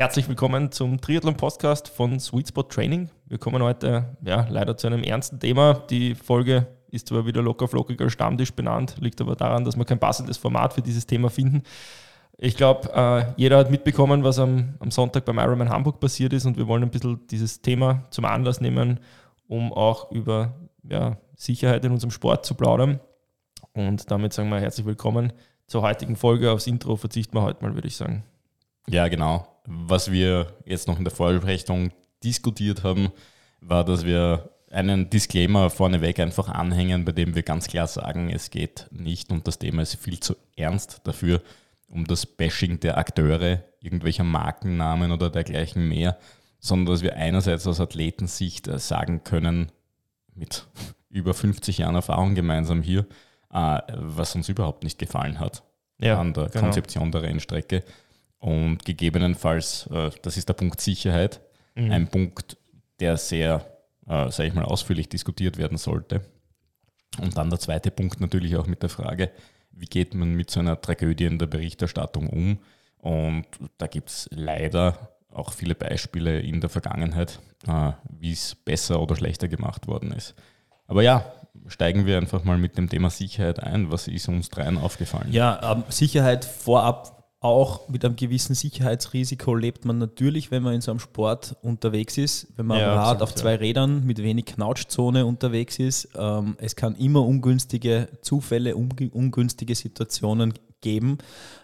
Herzlich willkommen zum Triathlon-Podcast von Sweet Spot Training. Wir kommen heute ja, leider zu einem ernsten Thema. Die Folge ist zwar wieder locker flockig als Stammtisch benannt, liegt aber daran, dass wir kein passendes Format für dieses Thema finden. Ich glaube, äh, jeder hat mitbekommen, was am, am Sonntag beim Ironman Hamburg passiert ist und wir wollen ein bisschen dieses Thema zum Anlass nehmen, um auch über ja, Sicherheit in unserem Sport zu plaudern. Und damit sagen wir herzlich willkommen zur heutigen Folge. Aufs Intro verzichten wir heute mal, würde ich sagen. Ja, genau. Was wir jetzt noch in der Vorbesprechung diskutiert haben, war, dass wir einen Disclaimer vorneweg einfach anhängen, bei dem wir ganz klar sagen, es geht nicht und das Thema ist viel zu ernst dafür, um das Bashing der Akteure, irgendwelcher Markennamen oder dergleichen mehr, sondern dass wir einerseits aus Athletensicht sagen können, mit über 50 Jahren Erfahrung gemeinsam hier, äh, was uns überhaupt nicht gefallen hat ja, an der genau. Konzeption der Rennstrecke. Und gegebenenfalls, äh, das ist der Punkt Sicherheit, mhm. ein Punkt, der sehr, äh, sage ich mal, ausführlich diskutiert werden sollte. Und dann der zweite Punkt natürlich auch mit der Frage, wie geht man mit so einer Tragödie in der Berichterstattung um? Und da gibt es leider auch viele Beispiele in der Vergangenheit, äh, wie es besser oder schlechter gemacht worden ist. Aber ja, steigen wir einfach mal mit dem Thema Sicherheit ein. Was ist uns dreien aufgefallen? Ja, ähm, Sicherheit vorab auch mit einem gewissen Sicherheitsrisiko lebt man natürlich, wenn man in so einem Sport unterwegs ist, wenn man ja, am Rad auf zwei. Rädern mit wenig Knautschzone unterwegs ist. Ähm, es kann immer ungünstige Zufälle, ungünstige Situationen geben,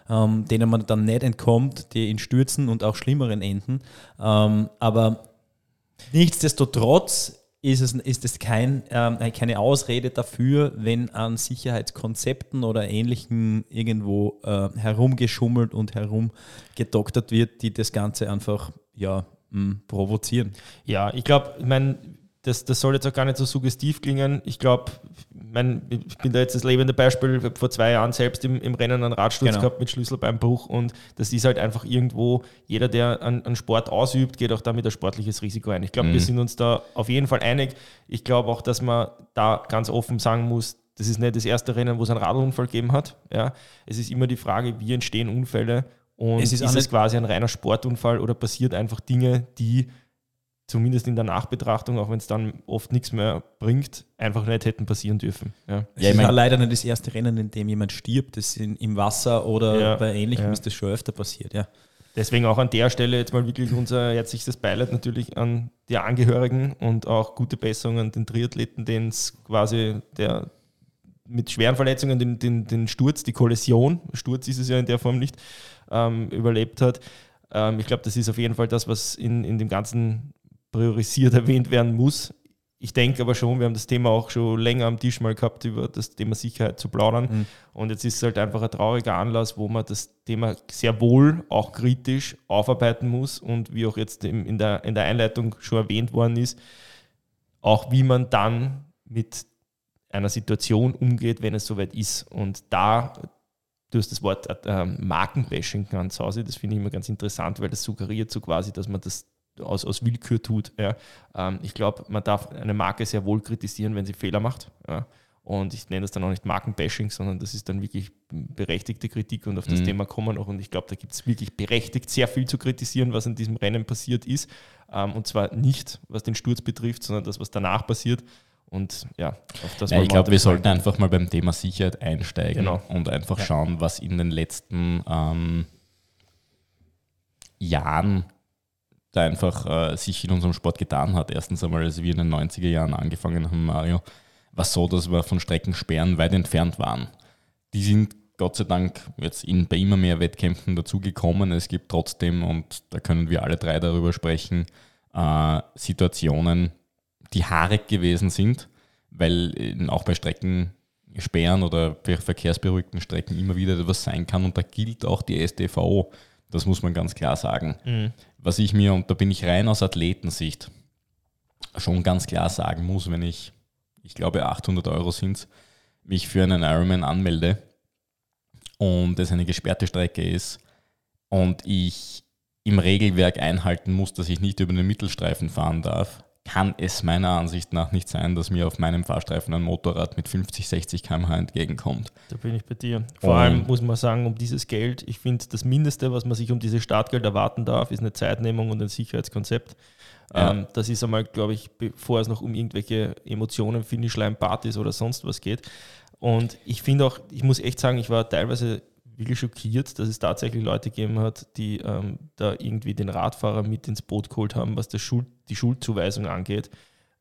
ähm, denen man dann nicht entkommt, die in Stürzen und auch schlimmeren enden. Ähm, aber nichtsdestotrotz ist es, ist es kein, ähm, keine Ausrede dafür, wenn an Sicherheitskonzepten oder Ähnlichem irgendwo äh, herumgeschummelt und herumgedoktert wird, die das Ganze einfach ja, mh, provozieren. Ja, ich glaube, ich meine, das, das soll jetzt auch gar nicht so suggestiv klingen. Ich glaube, ich bin da jetzt das lebende Beispiel. Ich habe vor zwei Jahren selbst im, im Rennen einen Radsturz genau. gehabt mit Schlüsselbeinbruch und das ist halt einfach irgendwo, jeder, der einen, einen Sport ausübt, geht auch damit ein sportliches Risiko ein. Ich glaube, mhm. wir sind uns da auf jeden Fall einig. Ich glaube auch, dass man da ganz offen sagen muss, das ist nicht das erste Rennen, wo es einen Radunfall gegeben hat. Ja. Es ist immer die Frage, wie entstehen Unfälle und es ist, ist es quasi ein reiner Sportunfall oder passiert einfach Dinge, die zumindest in der Nachbetrachtung, auch wenn es dann oft nichts mehr bringt, einfach nicht hätten passieren dürfen. Ja, ja ich meine, leider nicht das erste Rennen, in dem jemand stirbt. Das in, im Wasser oder ja, bei Ähnlichem ja. ist das schon öfter passiert, ja. Deswegen auch an der Stelle jetzt mal wirklich unser herzlichstes Beileid natürlich an die Angehörigen und auch gute Besserung an den Triathleten, den es quasi der mit schweren Verletzungen den, den, den Sturz, die Kollision, Sturz ist es ja in der Form nicht, ähm, überlebt hat. Ähm, ich glaube, das ist auf jeden Fall das, was in, in dem ganzen priorisiert erwähnt werden muss. Ich denke aber schon, wir haben das Thema auch schon länger am Tisch mal gehabt, über das Thema Sicherheit zu plaudern. Mhm. Und jetzt ist es halt einfach ein trauriger Anlass, wo man das Thema sehr wohl auch kritisch aufarbeiten muss und wie auch jetzt in der, in der Einleitung schon erwähnt worden ist, auch wie man dann mit einer Situation umgeht, wenn es soweit ist. Und da, du hast das Wort äh, Markenbashing ganz Hause, das finde ich immer ganz interessant, weil das suggeriert so quasi, dass man das aus, aus Willkür tut. Ja. Ähm, ich glaube, man darf eine Marke sehr wohl kritisieren, wenn sie Fehler macht. Ja. Und ich nenne das dann auch nicht Markenbashing, sondern das ist dann wirklich berechtigte Kritik und auf das mhm. Thema kommen wir noch. Und ich glaube, da gibt es wirklich berechtigt sehr viel zu kritisieren, was in diesem Rennen passiert ist. Ähm, und zwar nicht, was den Sturz betrifft, sondern das, was danach passiert. Und ja, auf das ja, Ich glaube, wir sollten einfach mal beim Thema Sicherheit einsteigen genau. und einfach ja. schauen, was in den letzten ähm, Jahren da einfach äh, sich in unserem Sport getan hat. Erstens einmal, als wir in den 90er Jahren angefangen haben, Mario, war es so, dass wir von Streckensperren weit entfernt waren. Die sind Gott sei Dank jetzt in, bei immer mehr Wettkämpfen dazugekommen. Es gibt trotzdem, und da können wir alle drei darüber sprechen, äh, Situationen, die haarig gewesen sind, weil auch bei Streckensperren oder verkehrsberuhigten Strecken immer wieder etwas sein kann. Und da gilt auch die SDVO. Das muss man ganz klar sagen. Mhm. Was ich mir, und da bin ich rein aus Athletensicht, schon ganz klar sagen muss, wenn ich, ich glaube 800 Euro sind mich für einen Ironman anmelde und es eine gesperrte Strecke ist und ich im Regelwerk einhalten muss, dass ich nicht über den Mittelstreifen fahren darf, kann es meiner Ansicht nach nicht sein, dass mir auf meinem Fahrstreifen ein Motorrad mit 50, 60 km/h entgegenkommt. Da bin ich bei dir. Vor um, allem muss man sagen, um dieses Geld, ich finde, das Mindeste, was man sich um dieses Startgeld erwarten darf, ist eine Zeitnehmung und ein Sicherheitskonzept. Ja. Ähm, das ist einmal, glaube ich, bevor es noch um irgendwelche Emotionen, Finishline, Partys oder sonst was geht. Und ich finde auch, ich muss echt sagen, ich war teilweise wirklich schockiert, dass es tatsächlich Leute gegeben hat, die ähm, da irgendwie den Radfahrer mit ins Boot geholt haben, was Schuld, die Schuldzuweisung angeht.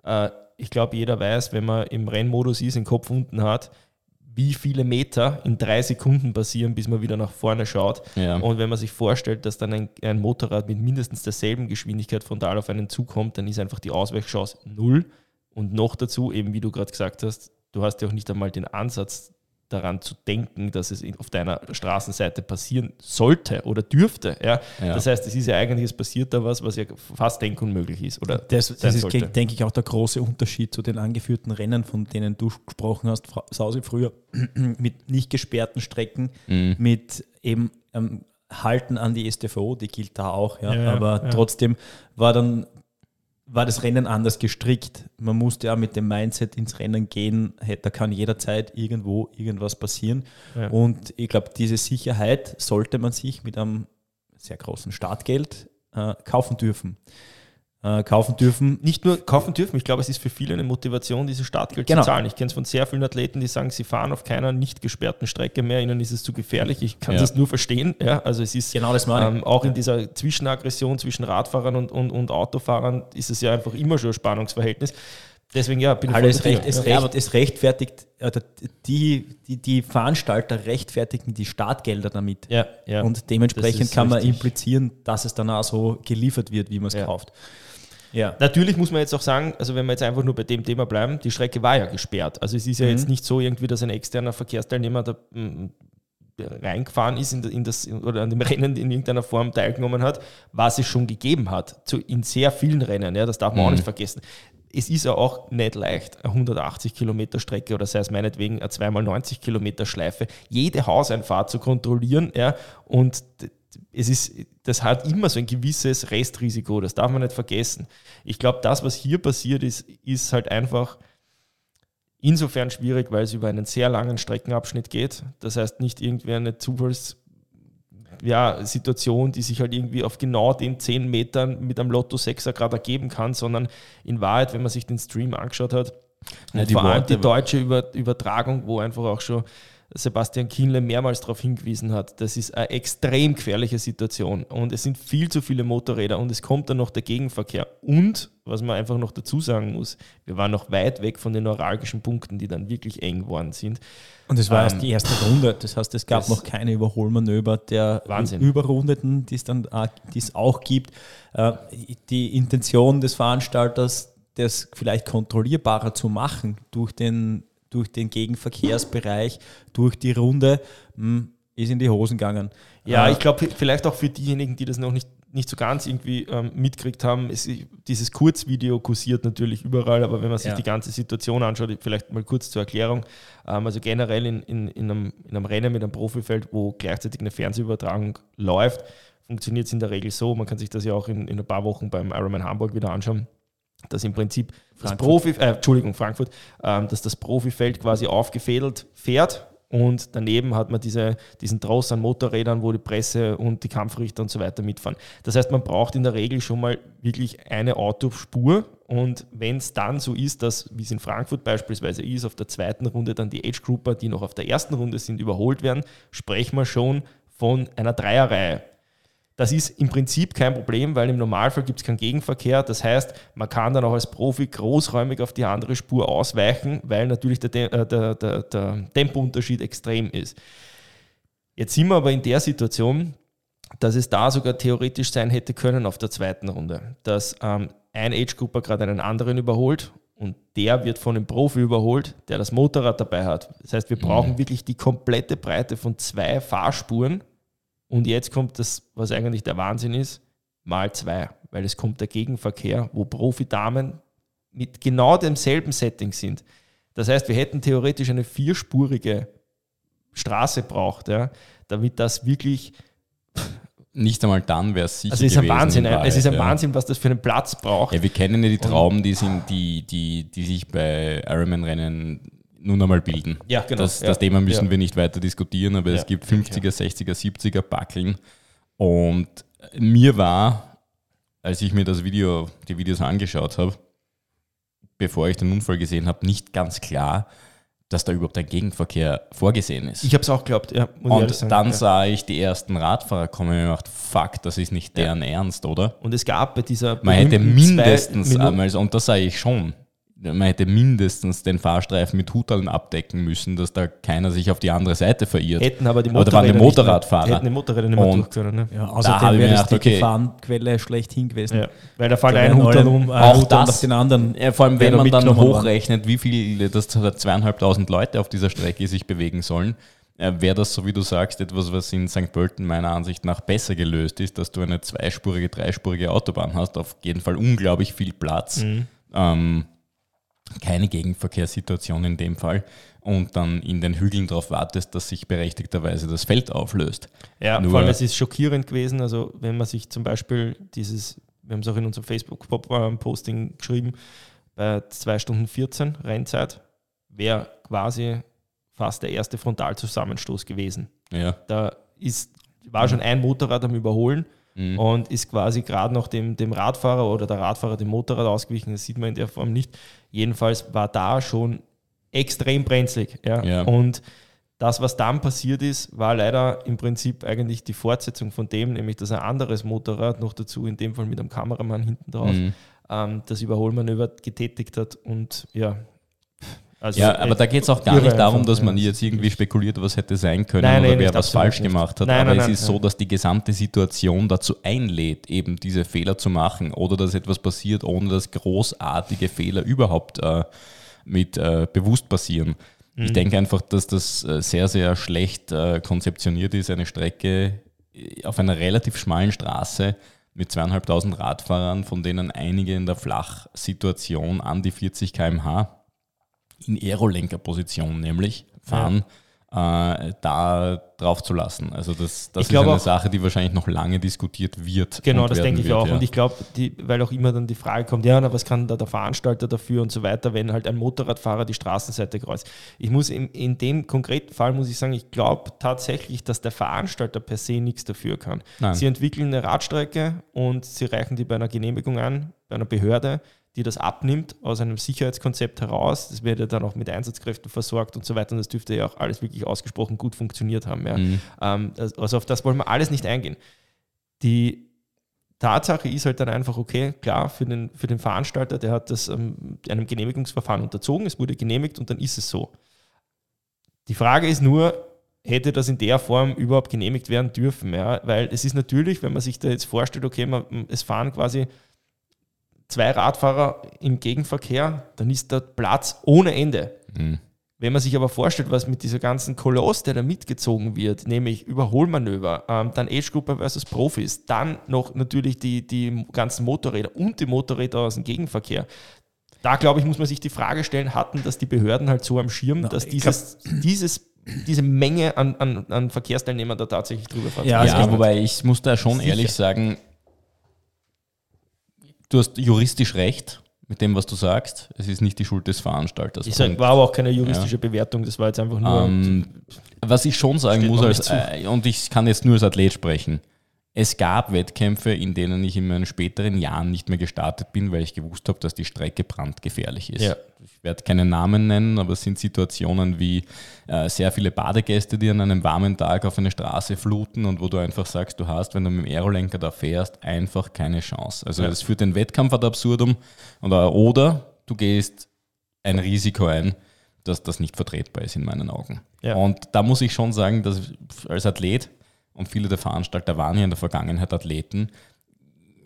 Äh, ich glaube, jeder weiß, wenn man im Rennmodus ist, den Kopf unten hat, wie viele Meter in drei Sekunden passieren, bis man wieder nach vorne schaut. Ja. Und wenn man sich vorstellt, dass dann ein, ein, Motorrad mit mindestens derselben Geschwindigkeit frontal auf einen zukommt, dann ist einfach die Ausweichchance null. Und noch dazu, eben wie du gerade gesagt hast, du hast ja auch nicht einmal den Ansatz daran zu denken, dass es auf deiner Straßenseite passieren sollte oder dürfte. Ja? ja. Das heißt, es ist ja eigentlich, es passiert da was, was ja fast denkunmöglich ist. Oder das, das ist, sollte. denke ich, auch der große Unterschied zu den angeführten Rennen, von denen du gesprochen hast, Sausi, früher mit nicht gesperrten Strecken, mhm. mit eben ähm, Halten an die STVO, die gilt da auch, ja. ja aber ja. trotzdem war dann war das Rennen anders gestrickt. Man musste ja mit dem Mindset ins Rennen gehen, da kann jederzeit irgendwo irgendwas passieren. Ja. Und ich glaube, diese Sicherheit sollte man sich mit einem sehr großen Startgeld äh, kaufen dürfen äh, kaufen dürfen. Nicht nur kaufen dürfen, ich glaube, es ist für viele eine Motivation, dieses Startgeld genau. zu zahlen. Ich kenne es von sehr vielen Athleten, die sagen, sie fahren auf keiner nicht gesperrten Strecke mehr, ihnen ist es zu gefährlich. Ich kann ja. das nur verstehen. Ja, also es ist genau das ähm, auch in dieser Zwischenaggression zwischen Radfahrern und, und, und Autofahrern ist es ja einfach immer schon ein Spannungsverhältnis. Deswegen ja, bin ich also es, recht, es, ja. recht, es rechtfertigt, die, die, die Veranstalter rechtfertigen die Startgelder damit. Ja, ja. Und dementsprechend kann man implizieren, dass es dann auch so geliefert wird, wie man es ja. kauft. Ja. Natürlich muss man jetzt auch sagen, also wenn wir jetzt einfach nur bei dem Thema bleiben, die Strecke war ja gesperrt. Also es ist ja mhm. jetzt nicht so irgendwie, dass ein externer Verkehrsteilnehmer da mm, reingefahren ist in, in, das, oder an dem Rennen in irgendeiner Form teilgenommen hat, was es schon gegeben hat, zu, in sehr vielen Rennen, ja, das darf man mhm. auch nicht vergessen. Es ist ja auch nicht leicht, eine 180 Kilometer Strecke oder sei es meinetwegen eine 2x90 Kilometer Schleife, jede Hauseinfahrt zu kontrollieren ja, und es ist, das hat immer so ein gewisses Restrisiko, das darf man nicht vergessen. Ich glaube, das, was hier passiert ist, ist halt einfach insofern schwierig, weil es über einen sehr langen Streckenabschnitt geht. Das heißt, nicht irgendwie eine Zufalls- ja, Situation, die sich halt irgendwie auf genau den 10 Metern mit einem Lotto 6er gerade ergeben kann, sondern in Wahrheit, wenn man sich den Stream angeschaut hat, ja, vor allem die deutsche Übertragung, wo einfach auch schon Sebastian Kienle mehrmals darauf hingewiesen hat, das ist eine extrem gefährliche Situation und es sind viel zu viele Motorräder und es kommt dann noch der Gegenverkehr. Und, was man einfach noch dazu sagen muss, wir waren noch weit weg von den neuralgischen Punkten, die dann wirklich eng geworden sind. Und es war ähm, erst die erste Runde, das heißt, es gab noch keine Überholmanöver der Wahnsinn. Überrundeten, die es dann die es auch gibt. Äh, die Intention des Veranstalters, das vielleicht kontrollierbarer zu machen durch den durch den Gegenverkehrsbereich, durch die Runde, mh, hm, ist in die Hosen gegangen. Ja, äh, ich glaube, vielleicht auch für diejenigen, die das noch nicht, nicht so ganz irgendwie ähm, mitgekriegt haben, ist, dieses Kurzvideo kursiert natürlich überall, aber wenn man sich ja. die ganze Situation anschaut, vielleicht mal kurz zur Erklärung. Ähm, also generell in, in, in, einem, in einem Rennen mit einem Profifeld, wo gleichzeitig eine Fernsehübertragung läuft, funktioniert es in der Regel so, man kann sich das ja auch in, in ein paar Wochen beim Ironman Hamburg wieder anschauen, dass im Prinzip das Profi, äh, Entschuldigung, Frankfurt, ähm, dass das Profifeld quasi aufgefädelt fährt und daneben hat man diese, diesen Tross an Motorrädern, wo die Presse und die Kampfrichter und so weiter mitfahren. Das heißt, man braucht in der Regel schon mal wirklich eine Autospur und wenn es dann so ist, dass, wie es in Frankfurt beispielsweise ist, auf der zweiten Runde dann die Age-Grouper, die noch auf der ersten Runde sind, überholt werden, sprechen wir schon von einer Dreierreihe. Das ist im Prinzip kein Problem, weil im Normalfall gibt es keinen Gegenverkehr. Das heißt, man kann dann auch als Profi großräumig auf die andere Spur ausweichen, weil natürlich der, der, der, der Tempounterschied extrem ist. Jetzt sind wir aber in der Situation, dass es da sogar theoretisch sein hätte können auf der zweiten Runde, dass ähm, ein Age-Grupper gerade einen anderen überholt und der wird von einem Profi überholt, der das Motorrad dabei hat. Das heißt, wir brauchen mhm. wirklich die komplette Breite von zwei Fahrspuren und jetzt kommt das, was eigentlich der Wahnsinn ist, mal zwei, weil es kommt der Gegenverkehr, wo Profi-Damen mit genau demselben Setting sind. Das heißt, wir hätten theoretisch eine vierspurige Straße braucht, ja, damit das wirklich nicht einmal dann wäre es sicher Also es ist ein Wahnsinn, Wahrheit, es ist ein ja. Wahnsinn, was das für einen Platz braucht. Ja, wir kennen ja die Trauben, die, sind, die, die, die sich bei Ironman-Rennen nun einmal bilden. Ja, genau. Das, ja. das Thema müssen ja. wir nicht weiter diskutieren, aber ja. es gibt 50er, 60er, 70er Backeln. Und mir war, als ich mir das Video, die Videos angeschaut habe, bevor ich den Unfall gesehen habe, nicht ganz klar, dass da überhaupt ein Gegenverkehr vorgesehen ist. Ich habe es auch geglaubt, ja. Und dann ja. sah ich die ersten Radfahrer kommen und mir gedacht, fuck, das ist nicht deren ja. Ernst, oder? Und es gab bei dieser. Man hätte mindestens einmal, und das sage ich schon, man hätte mindestens den Fahrstreifen mit Hutaln abdecken müssen, dass da keiner sich auf die andere Seite verirrt. Hätten aber die Motorräder, aber Motorradfahrer. Hätten die Motorräder nicht mehr durch können. Ne? Ja, außerdem wäre das die okay. Gefahrenquelle schlechthin gewesen. Ja, weil da fällt ein Hutal um, auch das, auf den anderen. Ja, vor allem, wenn man dann hochrechnet, wie viel, dass zweieinhalbtausend Leute auf dieser Strecke sich bewegen sollen, äh, wäre das, so wie du sagst, etwas, was in St. Pölten meiner Ansicht nach besser gelöst ist, dass du eine zweispurige, dreispurige Autobahn hast, auf jeden Fall unglaublich viel Platz. Mhm. Ähm, keine Gegenverkehrssituation in dem Fall und dann in den Hügeln darauf wartest, dass sich berechtigterweise das Feld auflöst. Ja, Nur vor allem es ist schockierend gewesen, also wenn man sich zum Beispiel dieses, wir haben es auch in unserem Facebook-Posting geschrieben, bei 2 Stunden 14 Rennzeit wäre quasi fast der erste Frontalzusammenstoß gewesen. Ja. Da ist, war schon ein Motorrad am Überholen mhm. und ist quasi gerade noch dem, dem Radfahrer oder der Radfahrer dem Motorrad ausgewichen. Das sieht man in der Form nicht. Jedenfalls war da schon extrem brenzlig. Ja. ja. Und das, was dann passiert ist, war leider im Prinzip eigentlich die Fortsetzung von dem, nämlich dass ein anderes Motorrad noch dazu, in dem Fall mit einem Kameramann hinten drauf, mhm. ähm, das Überholmanöver getätigt hat und ja, also ja, aber da geht es auch gar nicht darum, dass man jetzt irgendwie spekuliert, was hätte sein können nein, oder nein, wer was falsch nicht. gemacht hat. Nein, aber es ist so, dass die gesamte Situation dazu einlädt, eben diese Fehler zu machen oder dass etwas passiert, ohne dass großartige Fehler überhaupt äh, mit äh, bewusst passieren. Mhm. Ich denke einfach, dass das äh, sehr, sehr schlecht äh, konzeptioniert ist, eine Strecke äh, auf einer relativ schmalen Straße mit zweieinhalbtausend Radfahrern, von denen einige in der Flachsituation an die 40 km/h in Aerolenkerposition nämlich fahren, äh, da drauf zu lassen. Also das, das ist eine auch, Sache, die wahrscheinlich noch lange diskutiert wird. Genau, das denke ich wird, auch. Ja. Und ich glaube, weil auch immer dann die Frage kommt, ja, na, was kann da der Veranstalter dafür und so weiter, wenn halt ein Motorradfahrer die Straßenseite kreuzt. Ich muss in, in dem konkreten Fall muss ich sagen, ich glaube tatsächlich, dass der Veranstalter per se nichts dafür kann. Nein. Sie entwickeln eine Radstrecke und sie reichen die bei einer Genehmigung an, bei einer Behörde die das abnimmt aus einem Sicherheitskonzept heraus. Das wird ja dann auch mit Einsatzkräften versorgt und so weiter. Und das dürfte ja auch alles wirklich ausgesprochen gut funktioniert haben. Ja. Mhm. Ähm, also auf das wollen wir alles nicht eingehen. Die Tatsache ist halt dann einfach, okay, klar, für den, für den Veranstalter, der hat das ähm, einem Genehmigungsverfahren unterzogen, es wurde genehmigt und dann ist es so. Die Frage ist nur, hätte das in der Form überhaupt genehmigt werden dürfen? Ja? Weil es ist natürlich, wenn man sich da jetzt vorstellt, okay, man, es fahren quasi zwei Radfahrer im Gegenverkehr, dann ist da Platz ohne Ende. Mhm. Wenn man sich aber vorstellt, was mit dieser ganzen Koloss, der da mitgezogen wird, nämlich Überholmanöver, ähm, dann Age-Gruppe versus Profis, dann noch natürlich die, die ganzen Motorräder und die Motorräder aus dem Gegenverkehr. Da, glaube ich, muss man sich die Frage stellen, hatten das die Behörden halt so am Schirm, Na, dass dieses, dieses diese Menge an, an, an Verkehrsteilnehmern da tatsächlich drüber fahren. Ja, ja wobei ich muss da schon Sicher. ehrlich sagen, du hast juristisch recht mit dem, was du sagst. Es ist nicht die Schuld des Veranstalters. Ich sag, war aber auch keine juristische ja. Bewertung, das war jetzt einfach nur. Ähm, was ich schon sagen muss, als, äh, und ich kann jetzt nur als Athlet sprechen, es gab Wettkämpfe, in denen ich in meinen späteren Jahren nicht mehr gestartet bin, weil ich gewusst habe, dass die Strecke brandgefährlich ist. Ja. Ich werde keine Namen nennen, aber es sind Situationen wie äh, sehr viele Badegäste, die an einem warmen Tag auf eine Straße fluten und wo du einfach sagst, du hast, wenn du mit dem Aerolenker da fährst, einfach keine Chance. Also es ja. führt den Wettkampf ad absurdum oder, oder du gehst ein Risiko ein, dass das nicht vertretbar ist in meinen Augen. Ja. Und da muss ich schon sagen, dass als Athlet und viele der Veranstalter waren ja in der Vergangenheit Athleten.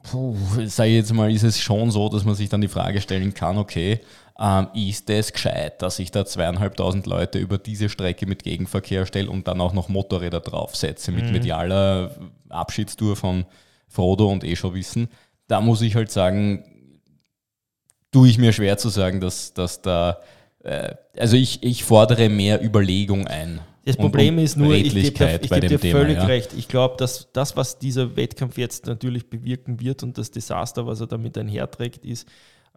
Puh, sage ich jetzt mal, ist es schon so, dass man sich dann die Frage stellen kann, okay, ähm, ist es gescheit, dass ich da zweieinhalbtausend Leute über diese Strecke mit Gegenverkehr stelle und dann auch noch Motorräder draufsetze mit mhm. medialer Abschiedstour von Frodo und eh schon wissen. Da muss ich halt sagen, tue ich mir schwer zu sagen, dass, dass da, äh, also ich, ich fordere mehr Überlegung ein Das Problem und, ist nur, ich gebe dir, ich geb dir Thema, völlig ja. recht. Ich glaube, dass das, was dieser Wettkampf jetzt natürlich bewirken wird und das Desaster, was er damit einherträgt, ist,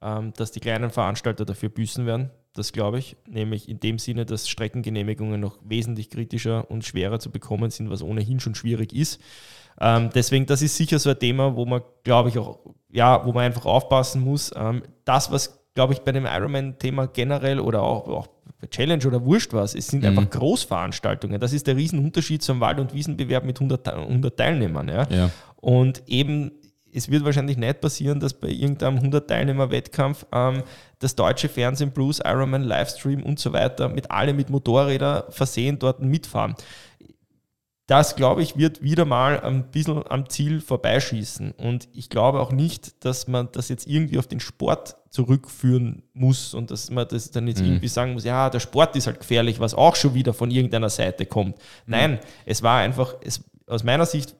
ähm, dass die kleinen Veranstalter dafür büßen werden. Das glaube ich, nämlich in dem Sinne, dass Streckengenehmigungen noch wesentlich kritischer und schwerer zu bekommen sind, was ohnehin schon schwierig ist. Ähm, deswegen, das ist sicher so ein Thema, wo man, glaube ich, auch, ja, wo man einfach aufpassen muss. Ähm, das, was, glaube ich, bei dem Ironman-Thema generell oder auch, auch bei Challenge oder Wurscht was, es sind mhm. einfach Großveranstaltungen. Das ist der Riesenunterschied zum Wald- und Wiesenbewerb mit 100, 100 Teilnehmern. Ja? ja. Und eben es wird wahrscheinlich nicht passieren, dass bei irgendeinem 100-Teilnehmer-Wettkampf ähm, das deutsche Fernsehen Plus, Ironman, Livestream und so weiter mit alle mit Motorrädern versehen dort mitfahren das, glaube ich, wird wieder mal ein bisschen am Ziel vorbeischießen. Und ich glaube auch nicht, dass man das jetzt irgendwie auf den Sport zurückführen muss und dass man das dann jetzt mhm. irgendwie sagen muss, ja, der Sport ist halt gefährlich, was auch schon wieder von irgendeiner Seite kommt. Mhm. Nein, es war einfach, es, aus meiner Sicht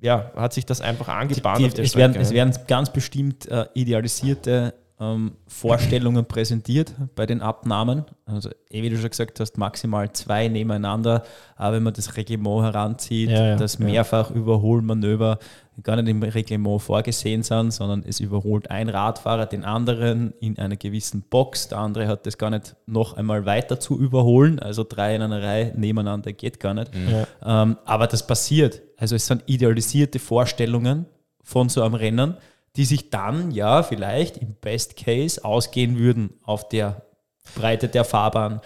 ja, hat sich das einfach angebahnt. Die, die, es, werden, es, werden, ganz bestimmt äh, idealisierte ähm, Vorstellungen präsentiert bei den Abnahmen. Also, eh, wie du schon gesagt hast, maximal zwei nebeneinander. Aber wenn man das Reglement heranzieht, ja, ja, dass mehrfach ja. Überholmanöver gar nicht im Reglement vorgesehen sind, sondern es überholt ein Radfahrer den anderen in einer gewissen Box. Der andere hat das gar nicht noch einmal weiter zu überholen. Also drei in einer Reihe nebeneinander geht gar nicht. Mhm. Ähm, aber das passiert. Also es sind idealisierte Vorstellungen von so einem Rennen die sich dann ja vielleicht im Best Case ausgehen würden auf der Breite der Fahrbahn.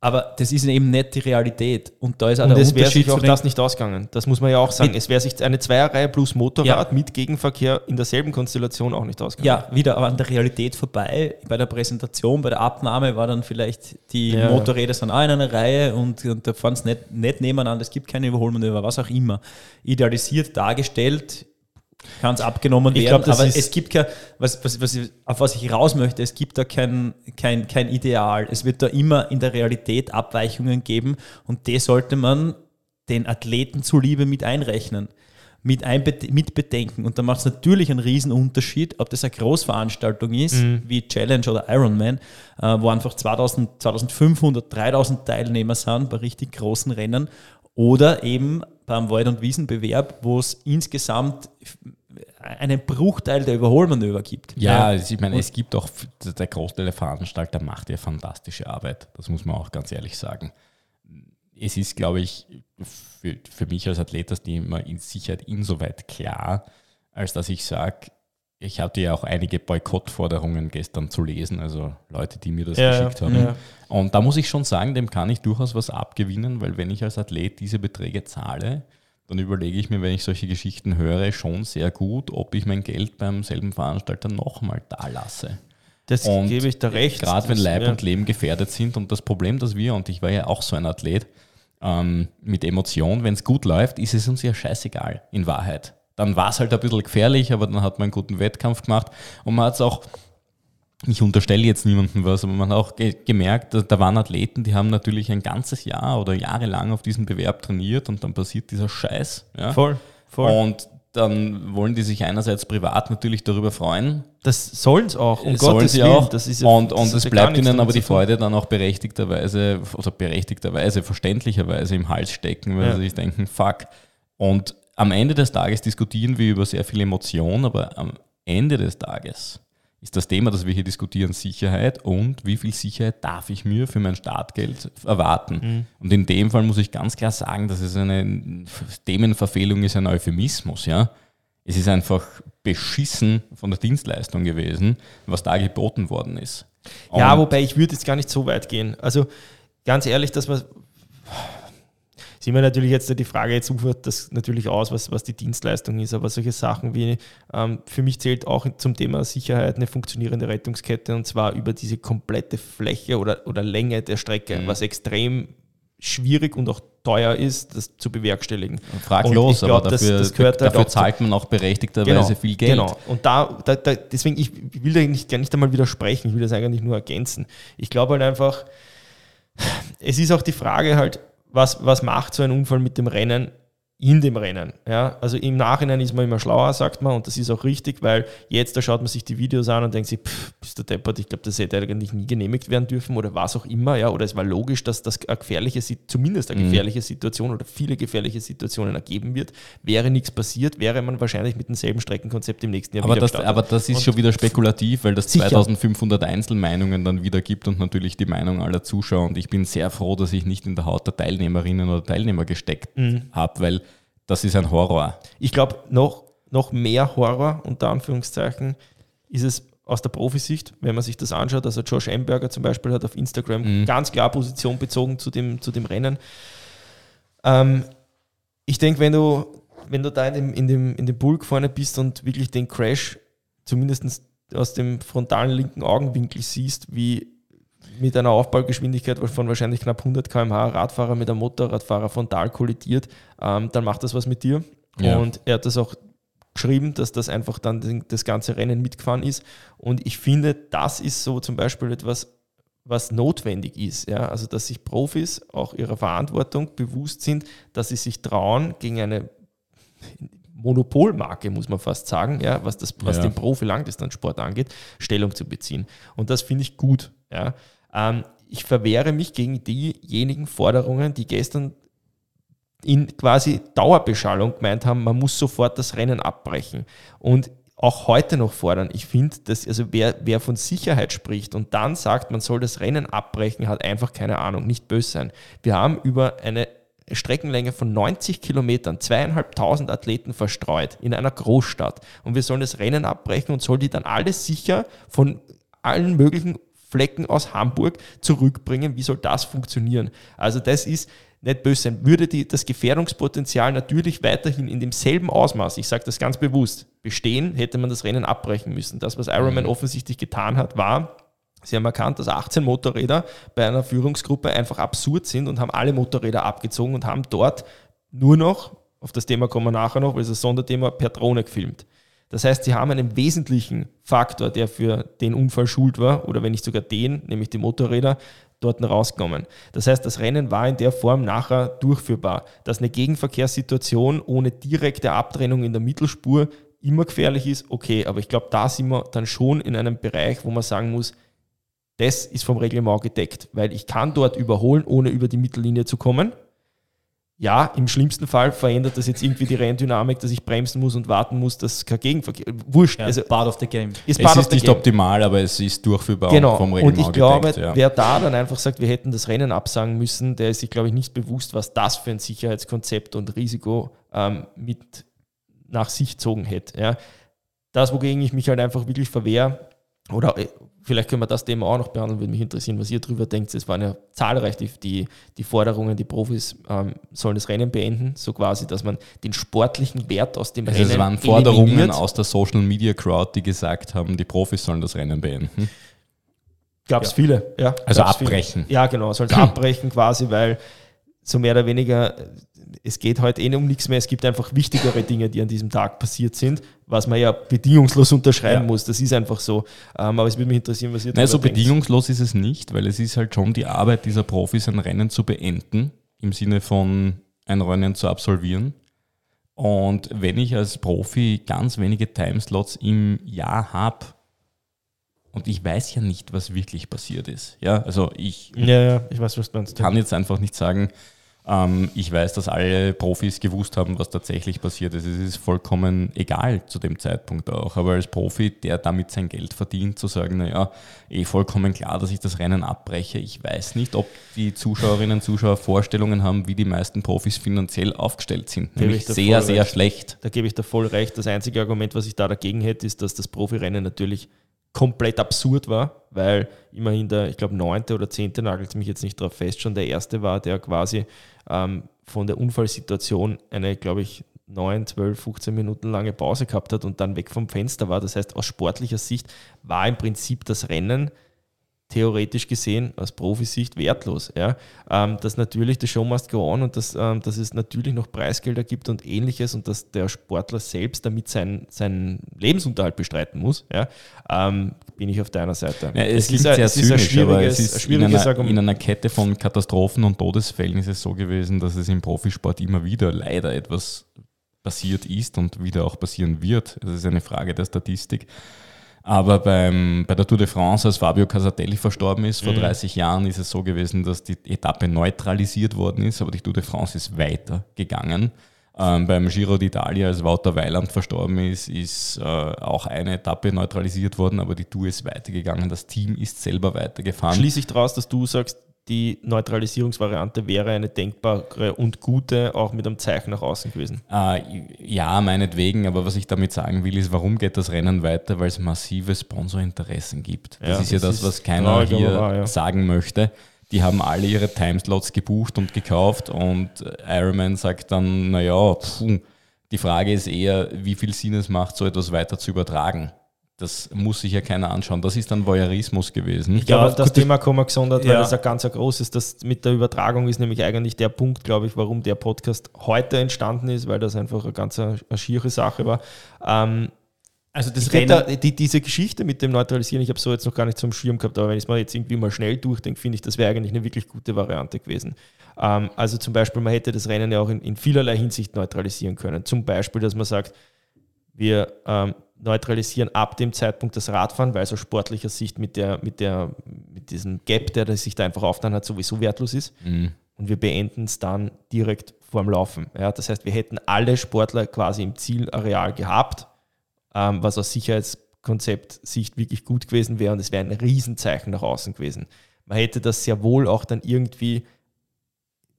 Aber das ist eben nicht die Realität. Und da ist auch und der es wäre sich auch das nicht ausgegangen. Das muss man ja auch sagen. Es wäre sich eine Zweierreihe plus Motorrad ja. mit Gegenverkehr in derselben Konstellation auch nicht ausgegangen. Ja, wieder aber an der Realität vorbei. Bei der Präsentation, bei der Abnahme war dann vielleicht die ja. Motorräder sind auch in einer Reihe und, und da fahren es nicht, nicht nebeneinander. Es gibt keine Überholmanöver, was auch immer. Idealisiert dargestellt kann es abgenommen ich werden, glaub, aber es gibt kein, was, was, was, auf was ich raus möchte, es gibt da kein, kein, kein Ideal. Es wird da immer in der Realität Abweichungen geben und das sollte man den Athleten zuliebe mit einrechnen, mit, mit bedenken. Und da macht es natürlich einen riesen Unterschied, ob das eine Großveranstaltung ist, mhm. wie Challenge oder Ironman, äh, wo einfach 2000, 2500, 3000 Teilnehmer sind bei richtig großen Rennen oder eben beim Wald- und Wiesenbewerb, wo es insgesamt einen Bruchteil der Überholmanöver gibt. Ja, ja. ich meine, es gibt auch, der Großteil der Veranstalter macht ja fantastische Arbeit. Das muss man auch ganz ehrlich sagen. Es ist, glaube ich, für, für mich als Athlet das Thema in Sicherheit insoweit klar, als dass ich sage, ich hatte ja auch einige Boykottforderungen gestern zu lesen, also Leute, die mir das ja, geschickt haben. Ja. Und da muss ich schon sagen, dem kann ich durchaus was abgewinnen, weil wenn ich als Athlet diese Beträge zahle, dann überlege ich mir, wenn ich solche Geschichten höre, schon sehr gut, ob ich mein Geld beim selben Veranstalter nochmal da lasse. Das und gebe ich da recht. Gerade wenn Leib ja. und Leben gefährdet sind und das Problem, dass wir, und ich war ja auch so ein Athlet, ähm, mit Emotion, wenn es gut läuft, ist es uns ja scheißegal, in Wahrheit dann war es halt ein bisschen gefährlich, aber dann hat man einen guten Wettkampf gemacht und man hat es auch, ich unterstelle jetzt niemandem was, aber man hat auch ge gemerkt, da waren Athleten, die haben natürlich ein ganzes Jahr oder jahrelang auf diesen Bewerb trainiert und dann passiert dieser Scheiß. Ja? Voll, voll. Und dann wollen die sich einerseits privat natürlich darüber freuen. Das sollen sie auch, um sollen Gottes sie Willen. auch. Das ist ja, und und es bleibt ihnen aber die Freude dann auch berechtigterweise oder berechtigterweise, verständlicherweise im Hals stecken, weil ja. sie sich denken, fuck. Und am Ende des Tages diskutieren wir über sehr viel Emotion, aber am Ende des Tages ist das Thema, das wir hier diskutieren, Sicherheit und wie viel Sicherheit darf ich mir für mein Startgeld erwarten. Mhm. Und in dem Fall muss ich ganz klar sagen, dass es eine Themenverfehlung ist, ein Euphemismus. Ja? Es ist einfach beschissen von der Dienstleistung gewesen, was da geboten worden ist. Und ja, wobei ich würde jetzt gar nicht so weit gehen. Also ganz ehrlich, dass man ist immer natürlich jetzt die Frage, jetzt ufert das natürlich aus, was, was die Dienstleistung ist, aber solche Sachen wie, ähm, für mich zählt auch zum Thema Sicherheit eine funktionierende Rettungskette und zwar über diese komplette Fläche oder, oder Länge der Strecke, mhm. was extrem schwierig und auch teuer ist, das zu bewerkstelligen. Fraglos, glaub, aber dafür, das, das halt dafür zahlt man auch berechtigterweise genau, viel Geld. Genau, und da, da, da, deswegen, ich will da nicht, gar nicht einmal widersprechen, ich will das eigentlich nur ergänzen. Ich glaube halt einfach, es ist auch die Frage halt, was, was macht so ein Unfall mit dem Rennen? In dem Rennen. Ja? Also im Nachhinein ist man immer schlauer, sagt man, und das ist auch richtig, weil jetzt da schaut man sich die Videos an und denkt sich, pff, bist du deppert, ich glaube, das hätte eigentlich nie genehmigt werden dürfen oder was auch immer, ja, oder es war logisch, dass das eine gefährliche, zumindest eine mhm. gefährliche Situation oder viele gefährliche Situationen ergeben wird. Wäre nichts passiert, wäre man wahrscheinlich mit demselben Streckenkonzept im nächsten Jahr aber wieder das, Aber das ist und schon wieder spekulativ, weil das sicher. 2500 Einzelmeinungen dann wieder gibt und natürlich die Meinung aller Zuschauer und ich bin sehr froh, dass ich nicht in der Haut der Teilnehmerinnen oder Teilnehmer gesteckt mhm. habe, weil das ist ein Horror. Ich glaube, noch, noch mehr Horror, unter Anführungszeichen, ist es aus der Profisicht, wenn man sich das anschaut. Also Josh Amberger zum Beispiel hat auf Instagram mhm. ganz klar Position bezogen zu dem, zu dem Rennen. Ähm, ich denke, wenn du, wenn du da in dem, in, dem, in dem Bulk vorne bist und wirklich den Crash zumindest aus dem frontalen linken Augenwinkel siehst, wie mit einer Aufbaugeschwindigkeit von wahrscheinlich knapp 100 km/h Radfahrer mit einem Motorradfahrer frontal kollidiert, ähm, dann macht das was mit dir. Ja. Und er hat das auch geschrieben, dass das einfach dann das ganze Rennen mitgefahren ist. Und ich finde, das ist so zum Beispiel etwas, was notwendig ist. Ja? Also, dass sich Profis auch ihrer Verantwortung bewusst sind, dass sie sich trauen, gegen eine Monopolmarke, muss man fast sagen, ja, was, das, was ja. den Profi-Langdistanzsport angeht, Stellung zu beziehen. Und das finde ich gut. Ja. Ähm, ich verwehre mich gegen diejenigen Forderungen, die gestern in quasi Dauerbeschallung gemeint haben, man muss sofort das Rennen abbrechen. Und auch heute noch fordern. Ich finde, dass also wer, wer von Sicherheit spricht und dann sagt, man soll das Rennen abbrechen, hat einfach keine Ahnung, nicht böse sein. Wir haben über eine Streckenlänge von 90 Kilometern, zweieinhalbtausend Athleten verstreut in einer Großstadt und wir sollen das Rennen abbrechen und soll die dann alles sicher von allen möglichen Flecken aus Hamburg zurückbringen. Wie soll das funktionieren? Also das ist nicht böse sein. Würde die, das Gefährdungspotenzial natürlich weiterhin in demselben Ausmaß, ich sage das ganz bewusst, bestehen, hätte man das Rennen abbrechen müssen. Das, was Ironman mhm. offensichtlich getan hat, war, Sie haben erkannt, dass 18 Motorräder bei einer Führungsgruppe einfach absurd sind und haben alle Motorräder abgezogen und haben dort nur noch, auf das Thema kommen wir nachher noch, weil es ein Sonderthema, per Drohne gefilmt. Das heißt, sie haben einen wesentlichen Faktor, der für den Unfall schuld war, oder wenn nicht sogar den, nämlich die Motorräder, dort rausgenommen. Das heißt, das Rennen war in der Form nachher durchführbar. Dass eine Gegenverkehrssituation ohne direkte Abtrennung in der Mittelspur immer gefährlich ist, okay, aber ich glaube, da sind wir dann schon in einem Bereich, wo man sagen muss, das ist vom Reglement gedeckt, weil ich kann dort überholen, ohne über die Mittellinie zu kommen ja, im schlimmsten Fall verändert das jetzt irgendwie die Renndynamik, dass ich bremsen muss und warten muss, dass kein Gegenverkehr. Wurscht. Ja, also, part of the game. Ist es ist nicht game. optimal, aber es ist durchführbar genau. vom Reglement. Und ich glaube, ja. wer da dann einfach sagt, wir hätten das Rennen absagen müssen, der ist sich, glaube ich, nicht bewusst, was das für ein Sicherheitskonzept und Risiko ähm, mit nach sich gezogen hätte. Ja. Das, wogegen ich mich halt einfach wirklich verwehre, oder äh, Vielleicht können wir das Thema auch noch behandeln, würde mich interessieren, was ihr darüber denkt. Es waren ja zahlreich die, die, die Forderungen, die Profis ähm, sollen das Rennen beenden, so quasi, dass man den sportlichen Wert aus dem also Rennen Es waren Forderungen eliminiert. aus der Social Media Crowd, die gesagt haben, die Profis sollen das Rennen beenden. Gab es ja. viele, ja. Also abbrechen. Viele. Ja, genau, sollen es abbrechen quasi, weil so mehr oder weniger es geht heute eh um nichts mehr. Es gibt einfach wichtigere Dinge, die an diesem Tag passiert sind, was man ja bedingungslos unterschreiben ja. muss. Das ist einfach so. Ähm, aber es würde mich interessieren, was ihr Nein, so denkt. bedingungslos ist es nicht, weil es ist halt schon die Arbeit dieser Profis, ein Rennen zu beenden, im Sinne von ein Rennen zu absolvieren. Und wenn ich als Profi ganz wenige Timeslots im Jahr habe, und ich weiß ja nicht, was wirklich passiert ist. Ja, also ich, ja, ja, ich weiß, was du meinst. kann jetzt einfach nicht sagen, ähm, ich weiß, dass alle Profis gewusst haben, was tatsächlich passiert ist. Es ist vollkommen egal zu dem Zeitpunkt auch. Aber als Profi, der damit sein Geld verdient, zu sagen, naja, eh vollkommen klar, dass ich das Rennen abbreche. Ich weiß nicht, ob die Zuschauerinnen und Zuschauer Vorstellungen haben, wie die meisten Profis finanziell aufgestellt sind. Nämlich sehr, sehr recht. schlecht. Da gebe ich dir voll recht. Das einzige Argument, was ich da dagegen hätte, ist, dass das Profirennen natürlich komplett absurd war, weil immerhin der, ich glaube, neunte oder zehnte nagelt mich jetzt nicht drauf fest, schon der erste war, der quasi ähm, von der Unfallsituation eine, glaube ich, 9, 12, 15 Minuten lange Pause gehabt hat und dann weg vom Fenster war. Das heißt, aus sportlicher Sicht war im Prinzip das Rennen theoretisch gesehen aus Profisicht wertlos. Ja? Ähm, dass natürlich der Show must go on und dass, ähm, dass es natürlich noch Preisgelder gibt und ähnliches und dass der Sportler selbst damit seinen, seinen Lebensunterhalt bestreiten muss, ja? Ähm, bin ich auf deiner Seite. Ja, es, es ist, sehr es ist zynisch, ein aber es ist in einer, in einer Kette von Katastrophen und Todesfällen ist es so gewesen, dass es im Profisport immer wieder leider etwas passiert ist und wieder auch passieren wird. Es ist eine Frage der Statistik. Aber beim, bei der Tour de France, als Fabio Casatelli verstorben ist, vor mhm. 30 Jahren, ist es so gewesen, dass die Etappe neutralisiert worden ist, aber die Tour de France ist weitergegangen. Ähm, beim Giro d'Italia, als Wouter Weiland verstorben ist, ist äh, auch eine Etappe neutralisiert worden, aber die Tour ist weitergegangen. Das Team ist selber weitergefahren. Schließe ich daraus, dass du sagst, die Neutralisierungsvariante wäre eine denkbare und gute, auch mit einem Zeichen nach außen gewesen. Äh, ja, meinetwegen, aber was ich damit sagen will, ist, warum geht das Rennen weiter? Weil es massive Sponsorinteressen gibt. Das ja, ist ja das, was keiner hier wahr, ja. sagen möchte. Die haben alle ihre Timeslots gebucht und gekauft und Ironman sagt dann, naja, die Frage ist eher, wie viel Sinn es macht, so etwas weiter zu übertragen. Das muss sich ja keiner anschauen. Das ist dann Voyeurismus gewesen. Ich glaube, ja, das Thema kommen wir gesondert, weil ja. das ein ganz ein großes, das mit der Übertragung ist nämlich eigentlich der Punkt, glaube ich, warum der Podcast heute entstanden ist, weil das einfach eine ganz eine, eine schiere Sache war. Ähm, also das da, die, diese Geschichte mit dem Neutralisieren, ich habe so jetzt noch gar nicht zum Schirm gehabt, aber wenn ich es mal jetzt irgendwie mal schnell durchdenke, finde ich, das wäre eigentlich eine wirklich gute Variante gewesen. Ähm, also zum Beispiel, man hätte das Rennen ja auch in, in vielerlei Hinsicht neutralisieren können. Zum Beispiel, dass man sagt, wir ähm, neutralisieren ab dem Zeitpunkt das Radfahren, weil es aus sportlicher Sicht mit, der, mit, der, mit diesem Gap, der sich da einfach aufgetan hat, sowieso wertlos ist. Mhm. Und wir beenden es dann direkt vorm Laufen. Ja, das heißt, wir hätten alle Sportler quasi im Zielareal gehabt, ähm, was aus Sicherheitskonzept-Sicht wirklich gut gewesen wäre und es wäre ein Riesenzeichen nach außen gewesen. Man hätte das sehr wohl auch dann irgendwie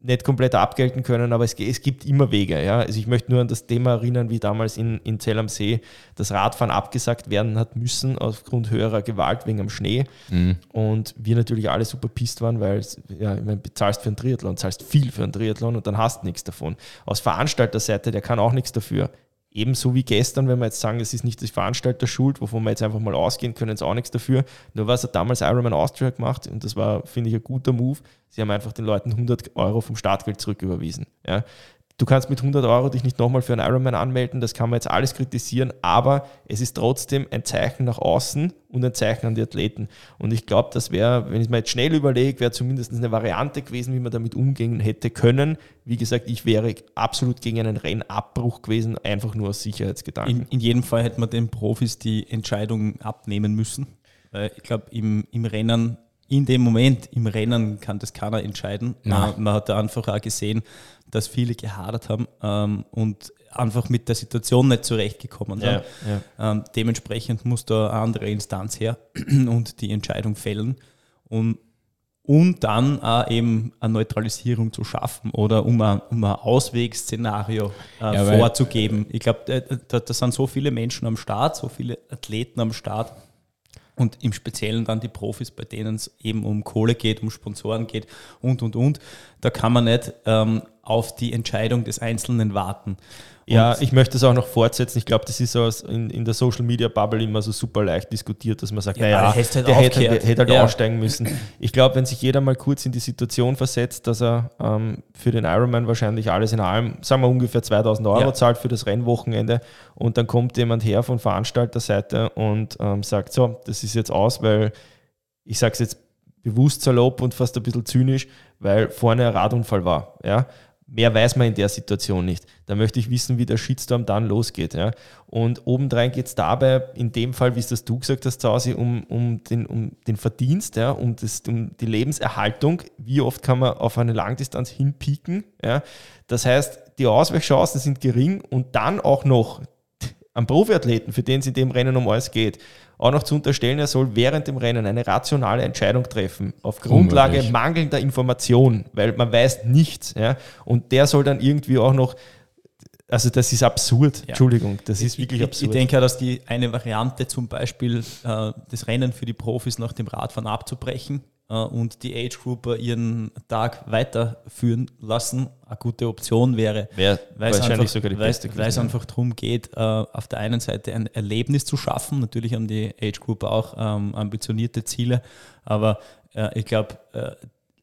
nicht komplett abgelten können, aber es, es, gibt immer Wege. Ja? Also ich möchte nur an das Thema erinnern, wie damals in, in Zell am See das Radfahren abgesagt werden hat müssen aufgrund höherer Gewalt wegen am Schnee. Mhm. Und wir natürlich alle super pisst waren, weil ja, ich meine, bezahlst für einen Triathlon, zahlst viel für einen Triathlon und dann hast nichts davon. Aus Veranstalterseite, der kann auch nichts dafür. Ebenso wie gestern, wenn wir jetzt sagen, es ist nicht das Veranstalter schuld, wovon wir jetzt einfach mal ausgehen können, ist auch nichts dafür. Nur was hat damals Ironman Austria gemacht und das war, finde ich, ein guter Move. Sie haben einfach den Leuten 100 Euro vom Startgeld zurücküberwiesen. Ja. Du kannst mit 100 Euro dich nicht nochmal für einen Ironman anmelden, das kann man jetzt alles kritisieren, aber es ist trotzdem ein Zeichen nach außen und ein Zeichen an die Athleten. Und ich glaube, das wäre, wenn ich mir jetzt schnell überlege, wäre zumindest eine Variante gewesen, wie man damit umgehen hätte können. Wie gesagt, ich wäre absolut gegen einen Rennabbruch gewesen, einfach nur aus Sicherheitsgedanken. In, in jedem Fall hätte man den Profis die Entscheidung abnehmen müssen. Weil ich glaube, im, im Rennen in dem Moment im Rennen kann das keiner entscheiden. Man, man, hat da einfach auch gesehen, dass viele gehadert haben ähm, und einfach mit der Situation nicht zurechtgekommen sind. Ja, ja. Ähm, dementsprechend muss da eine andere Instanz her und die Entscheidung fällen. Und, und dann auch eben eine Neutralisierung zu schaffen oder um ein, um ein Auswegsszenario äh, ja, vorzugeben. Ich glaube, äh, da, da sind so viele Menschen am Start, so viele Athleten am Start und im Speziellen dann die Profis, bei denen es eben um Kohle geht, um Sponsoren geht und, und, und. Da kann man nicht ähm, auf die Entscheidung des Einzelnen warten. Ja, ich möchte es auch noch fortsetzen. Ich glaube, das ist so in, in der Social Media Bubble immer so super leicht diskutiert, dass man sagt, ja, naja, halt der hätte, hätte halt ja. aussteigen müssen. Ich glaube, wenn sich jeder mal kurz in die Situation versetzt, dass er ähm, für den Ironman wahrscheinlich alles in allem, sagen wir ungefähr 2000 Euro ja. zahlt für das Rennwochenende und dann kommt jemand her von Veranstalterseite und ähm, sagt, so, das ist jetzt aus, weil ich sage es jetzt bewusst salopp und fast ein bisschen zynisch, weil vorne ein Radunfall war. Ja? Mehr weiß man in der Situation nicht. Da möchte ich wissen, wie der Shitstorm dann losgeht. Ja. Und obendrein geht es dabei, in dem Fall, wie es das du gesagt hast, Zausi, um, um, den, um den Verdienst, ja, um, das, um die Lebenserhaltung. Wie oft kann man auf eine Langdistanz hinpieken? Ja. Das heißt, die Ausweichchancen sind gering und dann auch noch am Profiathleten, für den es in dem Rennen um alles geht, auch noch zu unterstellen, er soll während dem Rennen eine rationale Entscheidung treffen, auf Grundlage Unmöglich. mangelnder Information, weil man weiß nichts. Ja? Und der soll dann irgendwie auch noch also das ist absurd, ja. Entschuldigung, das ist wirklich ich, absurd. Ich denke ja, dass die eine Variante zum Beispiel äh, das Rennen für die Profis nach dem Radfahren abzubrechen, und die Age Grouper ihren Tag weiterführen lassen, eine gute Option wäre. Wäre wahrscheinlich einfach, sogar die beste. Weil es einfach darum geht, äh, auf der einen Seite ein Erlebnis zu schaffen. Natürlich haben die Age Grouper auch ähm, ambitionierte Ziele, aber äh, ich glaube, äh,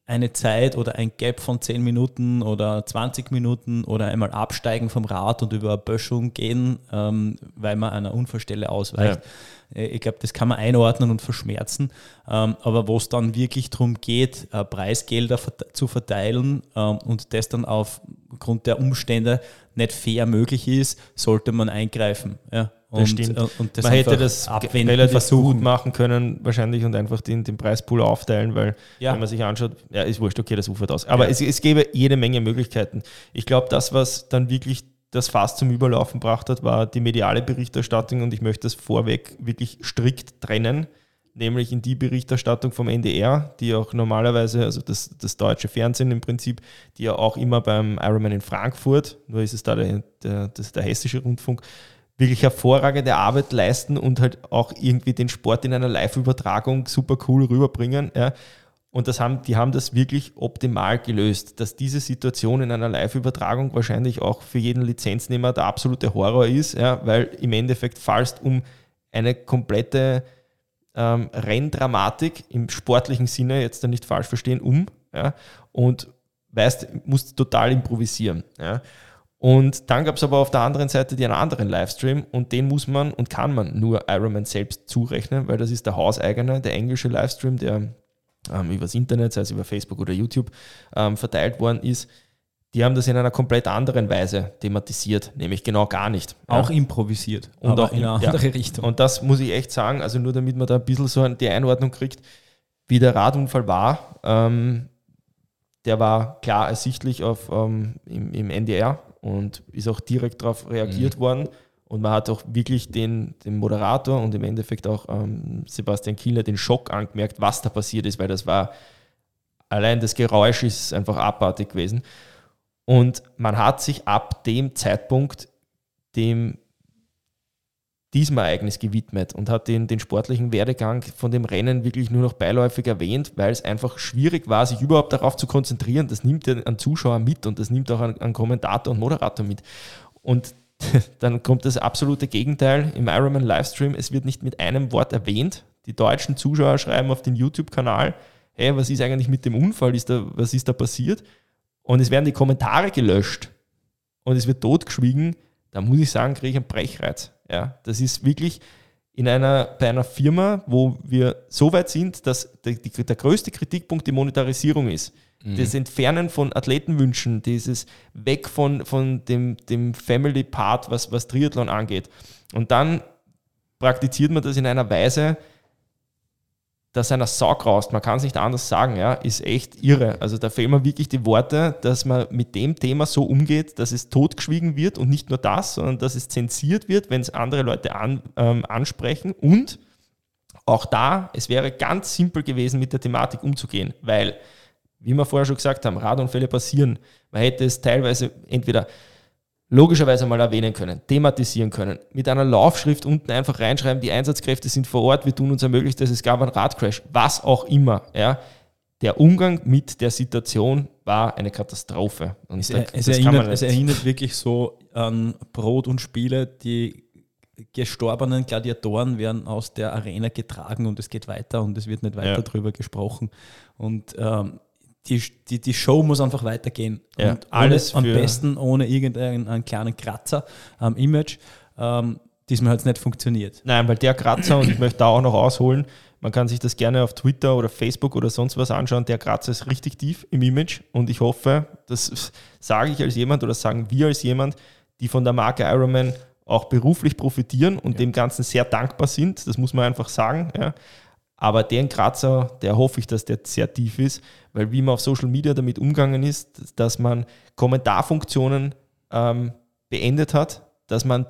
eine Zeit oder ein Gap von 10 Minuten oder 20 Minuten oder einmal absteigen vom Rad und über eine Böschung gehen, ähm, weil man einer Unfallstelle ausweicht. Ja. Äh, ich glaube, das kann man einordnen und verschmerzen. Ähm, aber wo es dann wirklich darum geht, äh, Preisgelder zu verteilen ähm, und das dann aufgrund der Umstände nicht fair möglich ist, sollte man eingreifen. Ja. Und, das stimmt. Äh, und das Man hätte das relativ versuchen. gut machen können, wahrscheinlich, und einfach den, den Preispool aufteilen, weil, ja. wenn man sich anschaut, ja, ist wurscht, okay, das ufert aus. Aber ja. es, es gäbe jede Menge Möglichkeiten. Ich glaube, das, was dann wirklich das Fass zum Überlaufen gebracht hat, war die mediale Berichterstattung und ich möchte das vorweg wirklich strikt trennen, nämlich in die Berichterstattung vom NDR, die auch normalerweise, also das, das deutsche Fernsehen im Prinzip, die ja auch immer beim Ironman in Frankfurt, nur ist es da der, der, das, der hessische Rundfunk, wirklich hervorragende Arbeit leisten und halt auch irgendwie den Sport in einer Live-Übertragung super cool rüberbringen. Ja. Und das haben, die haben das wirklich optimal gelöst, dass diese Situation in einer Live-Übertragung wahrscheinlich auch für jeden Lizenznehmer der absolute Horror ist, ja, weil im Endeffekt fallst um eine komplette ähm, Renndramatik im sportlichen Sinne, jetzt da nicht falsch verstehen, um ja, und weißt, musst total improvisieren. Ja. Und dann gab es aber auf der anderen Seite den anderen Livestream und den muss man und kann man nur Ironman selbst zurechnen, weil das ist der hauseigene, der englische Livestream, der ähm, übers Internet, sei es über Facebook oder YouTube, ähm, verteilt worden ist. Die haben das in einer komplett anderen Weise thematisiert, nämlich genau gar nicht. Auch ja. improvisiert, und auch in eine andere ja. Richtung. Und das muss ich echt sagen, also nur damit man da ein bisschen so die Einordnung kriegt, wie der Radunfall war. Ähm, der war klar ersichtlich auf, ähm, im, im NDR und ist auch direkt darauf reagiert mhm. worden. Und man hat auch wirklich den, den Moderator und im Endeffekt auch ähm, Sebastian Kielner den Schock angemerkt, was da passiert ist, weil das war, allein das Geräusch ist einfach abartig gewesen. Und man hat sich ab dem Zeitpunkt dem diesem Ereignis gewidmet und hat den, den sportlichen Werdegang von dem Rennen wirklich nur noch beiläufig erwähnt, weil es einfach schwierig war, sich überhaupt darauf zu konzentrieren. Das nimmt ja ein Zuschauer mit und das nimmt auch ein Kommentator und Moderator mit. Und dann kommt das absolute Gegenteil im Ironman Livestream. Es wird nicht mit einem Wort erwähnt. Die deutschen Zuschauer schreiben auf den YouTube-Kanal, hey, was ist eigentlich mit dem Unfall? Ist da, was ist da passiert? Und es werden die Kommentare gelöscht und es wird totgeschwiegen. Da muss ich sagen, kriege ich einen Brechreiz. Ja, das ist wirklich in einer, bei einer Firma, wo wir so weit sind, dass der, die, der größte Kritikpunkt die Monetarisierung ist. Mhm. Das Entfernen von Athletenwünschen, dieses Weg von, von dem, dem Family Part, was, was Triathlon angeht. Und dann praktiziert man das in einer Weise, dass einer Sau graust, man kann es nicht anders sagen, ja, ist echt irre. Also da fehlen mir wirklich die Worte, dass man mit dem Thema so umgeht, dass es totgeschwiegen wird und nicht nur das, sondern dass es zensiert wird, wenn es andere Leute an, ähm, ansprechen. Und auch da, es wäre ganz simpel gewesen, mit der Thematik umzugehen, weil, wie wir vorher schon gesagt haben, Radunfälle passieren. Man hätte es teilweise entweder logischerweise mal erwähnen können, thematisieren können, mit einer Laufschrift unten einfach reinschreiben, die Einsatzkräfte sind vor Ort, wir tun uns ermöglicht, dass es gab einen Radcrash, was auch immer. Ja. Der Umgang mit der Situation war eine Katastrophe. Und es, das, es, erinnert, es erinnert wirklich so an Brot und Spiele, die gestorbenen Gladiatoren werden aus der Arena getragen und es geht weiter und es wird nicht weiter ja. darüber gesprochen. Und ähm, die, die, die Show muss einfach weitergehen. Ja, und alles am besten ohne irgendeinen kleinen Kratzer am Image. Ähm, diesmal hat es nicht funktioniert. Nein, weil der Kratzer, und ich möchte da auch noch ausholen, man kann sich das gerne auf Twitter oder Facebook oder sonst was anschauen. Der Kratzer ist richtig tief im Image und ich hoffe, das sage ich als jemand oder sagen wir als jemand, die von der Marke Ironman auch beruflich profitieren und ja. dem Ganzen sehr dankbar sind. Das muss man einfach sagen. Ja. Aber den Kratzer, der hoffe ich, dass der sehr tief ist, weil wie man auf Social Media damit umgegangen ist, dass man Kommentarfunktionen ähm, beendet hat, dass man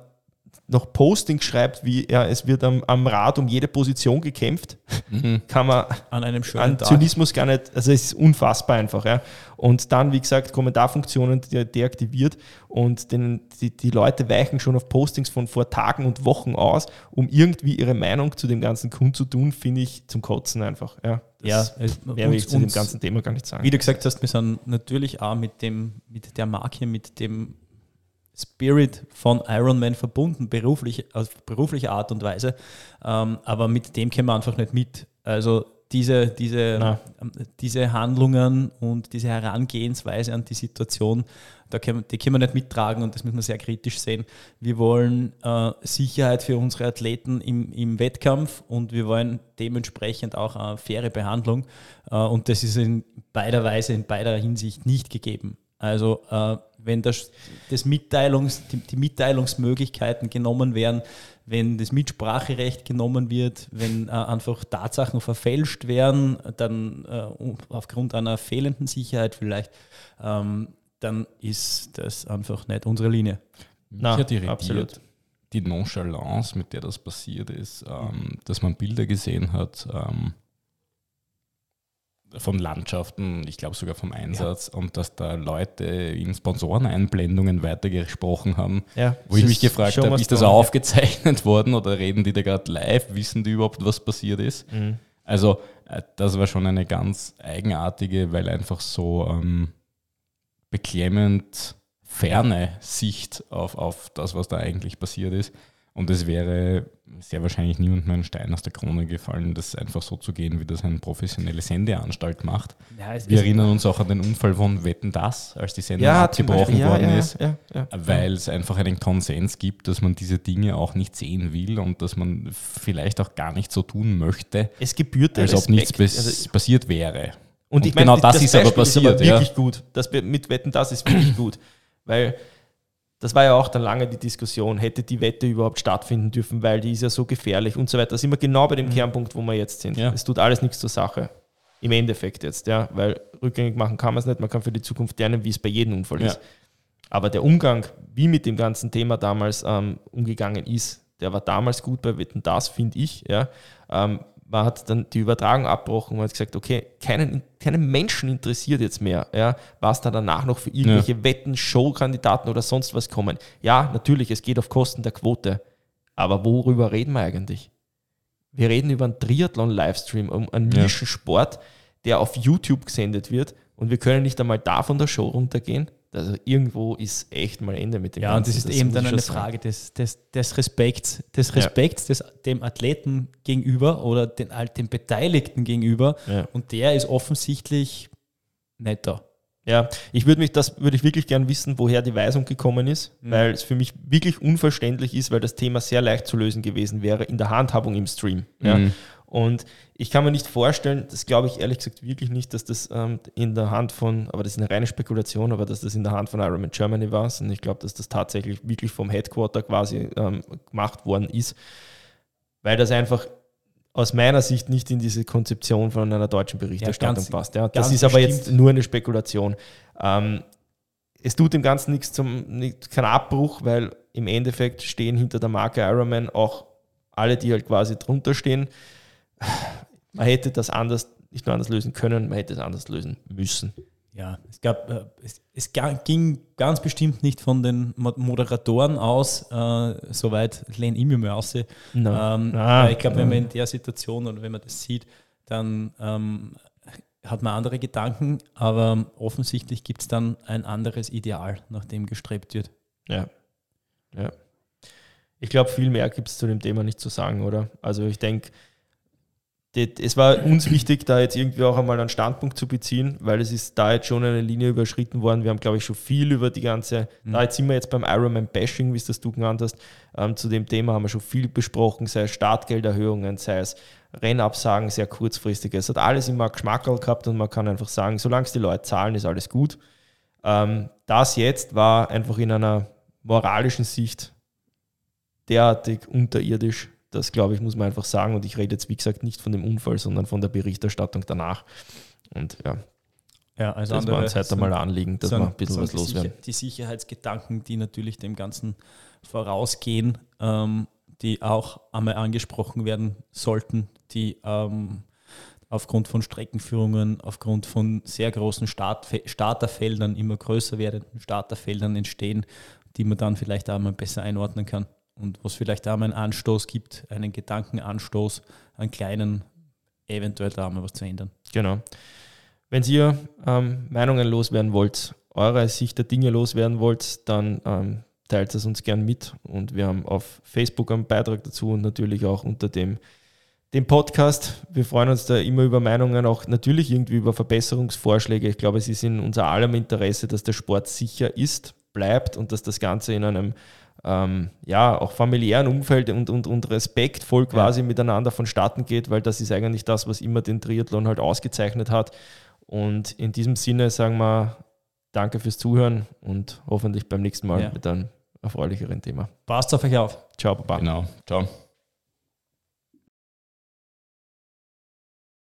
noch Postings schreibt, wie ja, es wird am, am Rad um jede Position gekämpft, mhm. kann man an einem schönen an Tag. Zynismus gar nicht, also es ist unfassbar einfach. Ja. Und dann, wie gesagt, Kommentarfunktionen de deaktiviert und den, die, die Leute weichen schon auf Postings von vor Tagen und Wochen aus, um irgendwie ihre Meinung zu dem ganzen kundzutun, finde ich zum Kotzen einfach. Ja, das ja mehr will ich zu dem ganzen Thema gar nicht sagen. Wie du gesagt hast, wir sind natürlich auch mit, dem, mit der Marke, mit dem Spirit von Iron Man verbunden, beruflich, auf berufliche Art und Weise. Ähm, aber mit dem können wir einfach nicht mit. Also diese, diese, ähm, diese Handlungen und diese Herangehensweise an die Situation, da können, die können wir nicht mittragen und das müssen wir sehr kritisch sehen. Wir wollen äh, Sicherheit für unsere Athleten im, im Wettkampf und wir wollen dementsprechend auch eine faire Behandlung. Äh, und das ist in beider Weise, in beider Hinsicht nicht gegeben. Also äh, wenn das, das Mitteilungs, die, die, Mitteilungsmöglichkeiten genommen werden, wenn das Mitspracherecht genommen wird, wenn äh, einfach Tatsachen verfälscht werden, dann äh, aufgrund einer fehlenden Sicherheit vielleicht, ähm, dann ist das einfach nicht unsere Linie. Hat irritiert, absolut. die Nonchalance, mit der das passiert ist, ähm, dass man Bilder gesehen hat, ähm, von Landschaften, ich glaube sogar vom Einsatz ja. und dass da Leute in Sponsoreneinblendungen weitergesprochen haben, ja, wo ich mich gefragt habe, ist das auch aufgezeichnet worden oder reden die da gerade live, wissen die überhaupt, was passiert ist? Mhm. Also äh, das war schon eine ganz eigenartige, weil einfach so ähm, beklemmend ferne Sicht auf, auf das, was da eigentlich passiert ist. Und es wäre sehr wahrscheinlich niemandem ein Stein aus der Krone gefallen, das einfach so zu gehen, wie das eine professionelle Sendeanstalt macht. Ja, Wir erinnern uns auch an den Unfall von Wetten das, als die Sendung ja, abgebrochen ja, worden ist, weil es einfach einen Konsens gibt, dass man diese Dinge auch nicht sehen will und dass man vielleicht auch gar nicht so tun möchte, es gebührt als ob nichts also, passiert wäre. Und, und ich genau meine, das, das ist aber passiert. Ist aber wirklich gut. Das mit Wetten das ist wirklich gut, weil das war ja auch dann lange die Diskussion, hätte die Wette überhaupt stattfinden dürfen, weil die ist ja so gefährlich und so weiter. Da sind wir genau bei dem mhm. Kernpunkt, wo wir jetzt sind. Ja. Es tut alles nichts zur Sache. Im Endeffekt jetzt, ja, weil rückgängig machen kann man es nicht, man kann für die Zukunft lernen, wie es bei jedem Unfall ja. ist. Aber der Umgang, wie mit dem ganzen Thema damals ähm, umgegangen ist, der war damals gut bei Wetten, das finde ich, ja. Ähm, man hat dann die Übertragung abgebrochen und hat gesagt, okay, keinen, keinen Menschen interessiert jetzt mehr, ja, was da danach noch für irgendwelche ja. Wetten, Showkandidaten oder sonst was kommen. Ja, natürlich, es geht auf Kosten der Quote. Aber worüber reden wir eigentlich? Wir reden über einen Triathlon-Livestream, um einen Nischensport, der auf YouTube gesendet wird und wir können nicht einmal da von der Show runtergehen. Also irgendwo ist echt mal Ende mit dem Ja, Ganzen. und das ist das eben dann eine Frage des, des, des Respekts, des Respekts ja. des, dem Athleten gegenüber oder den, den Beteiligten gegenüber. Ja. Und der ist offensichtlich netter. Ja, ich würde mich, das würde ich wirklich gern wissen, woher die Weisung gekommen ist, mhm. weil es für mich wirklich unverständlich ist, weil das Thema sehr leicht zu lösen gewesen wäre in der Handhabung im Stream. Ja. Mhm. Und ich kann mir nicht vorstellen, das glaube ich ehrlich gesagt wirklich nicht, dass das ähm, in der Hand von, aber das ist eine reine Spekulation, aber dass das in der Hand von Ironman Germany war. Und ich glaube, dass das tatsächlich wirklich vom Headquarter quasi ähm, gemacht worden ist, weil das einfach aus meiner Sicht nicht in diese Konzeption von einer deutschen Berichterstattung ja, ganz, passt. Ja, das ist aber jetzt nur eine Spekulation. Ähm, es tut dem Ganzen nichts zum, kein Abbruch, weil im Endeffekt stehen hinter der Marke Ironman auch alle, die halt quasi drunter stehen man hätte das anders, nicht nur anders lösen können, man hätte es anders lösen müssen. Ja, es gab, äh, es, es ging ganz bestimmt nicht von den Moderatoren aus, äh, soweit lehne ich mir mal aus. No. Ähm, ah, ich glaube, wenn man in der Situation oder wenn man das sieht, dann ähm, hat man andere Gedanken, aber offensichtlich gibt es dann ein anderes Ideal, nach dem gestrebt wird. Ja. Ja. Ich glaube, viel mehr gibt es zu dem Thema nicht zu sagen, oder? Also ich denke, es war uns wichtig, da jetzt irgendwie auch einmal einen Standpunkt zu beziehen, weil es ist da jetzt schon eine Linie überschritten worden. Wir haben, glaube ich, schon viel über die ganze, mhm. da jetzt sind wir jetzt beim Ironman-Bashing, wie es das du genannt hast. Ähm, zu dem Thema haben wir schon viel besprochen, sei es Startgelderhöhungen, sei es Rennabsagen, sehr kurzfristige. Es hat alles immer Geschmackerl gehabt und man kann einfach sagen, solange es die Leute zahlen, ist alles gut. Ähm, das jetzt war einfach in einer moralischen Sicht derartig unterirdisch, das, glaube ich, muss man einfach sagen. Und ich rede jetzt, wie gesagt, nicht von dem Unfall, sondern von der Berichterstattung danach. Und ja. Ja, also das war uns heute mal anliegen, dass wir ein bisschen was loswerden. Die Sicherheitsgedanken, die natürlich dem Ganzen vorausgehen, ähm, die auch einmal angesprochen werden sollten, die ähm, aufgrund von Streckenführungen, aufgrund von sehr großen Start Starterfeldern, immer größer werdenden Starterfeldern entstehen, die man dann vielleicht auch mal besser einordnen kann. Und was vielleicht auch mal einen Anstoß gibt, einen Gedankenanstoß, einen kleinen, eventuell da mal was zu ändern. Genau. Wenn ihr ähm, Meinungen loswerden wollt, eure Sicht der Dinge loswerden wollt, dann ähm, teilt es uns gern mit. Und wir haben auf Facebook einen Beitrag dazu und natürlich auch unter dem den Podcast. Wir freuen uns da immer über Meinungen, auch natürlich irgendwie über Verbesserungsvorschläge. Ich glaube, es ist in unser allem Interesse, dass der Sport sicher ist, bleibt und dass das Ganze in einem ähm, ja, auch familiären Umfeld und, und, und respektvoll quasi ja. miteinander vonstatten geht, weil das ist eigentlich das, was immer den Triathlon halt ausgezeichnet hat. Und in diesem Sinne sagen wir Danke fürs Zuhören und hoffentlich beim nächsten Mal ja. mit einem erfreulicheren Thema. Passt auf euch auf. Ciao, Papa. Genau. Ciao.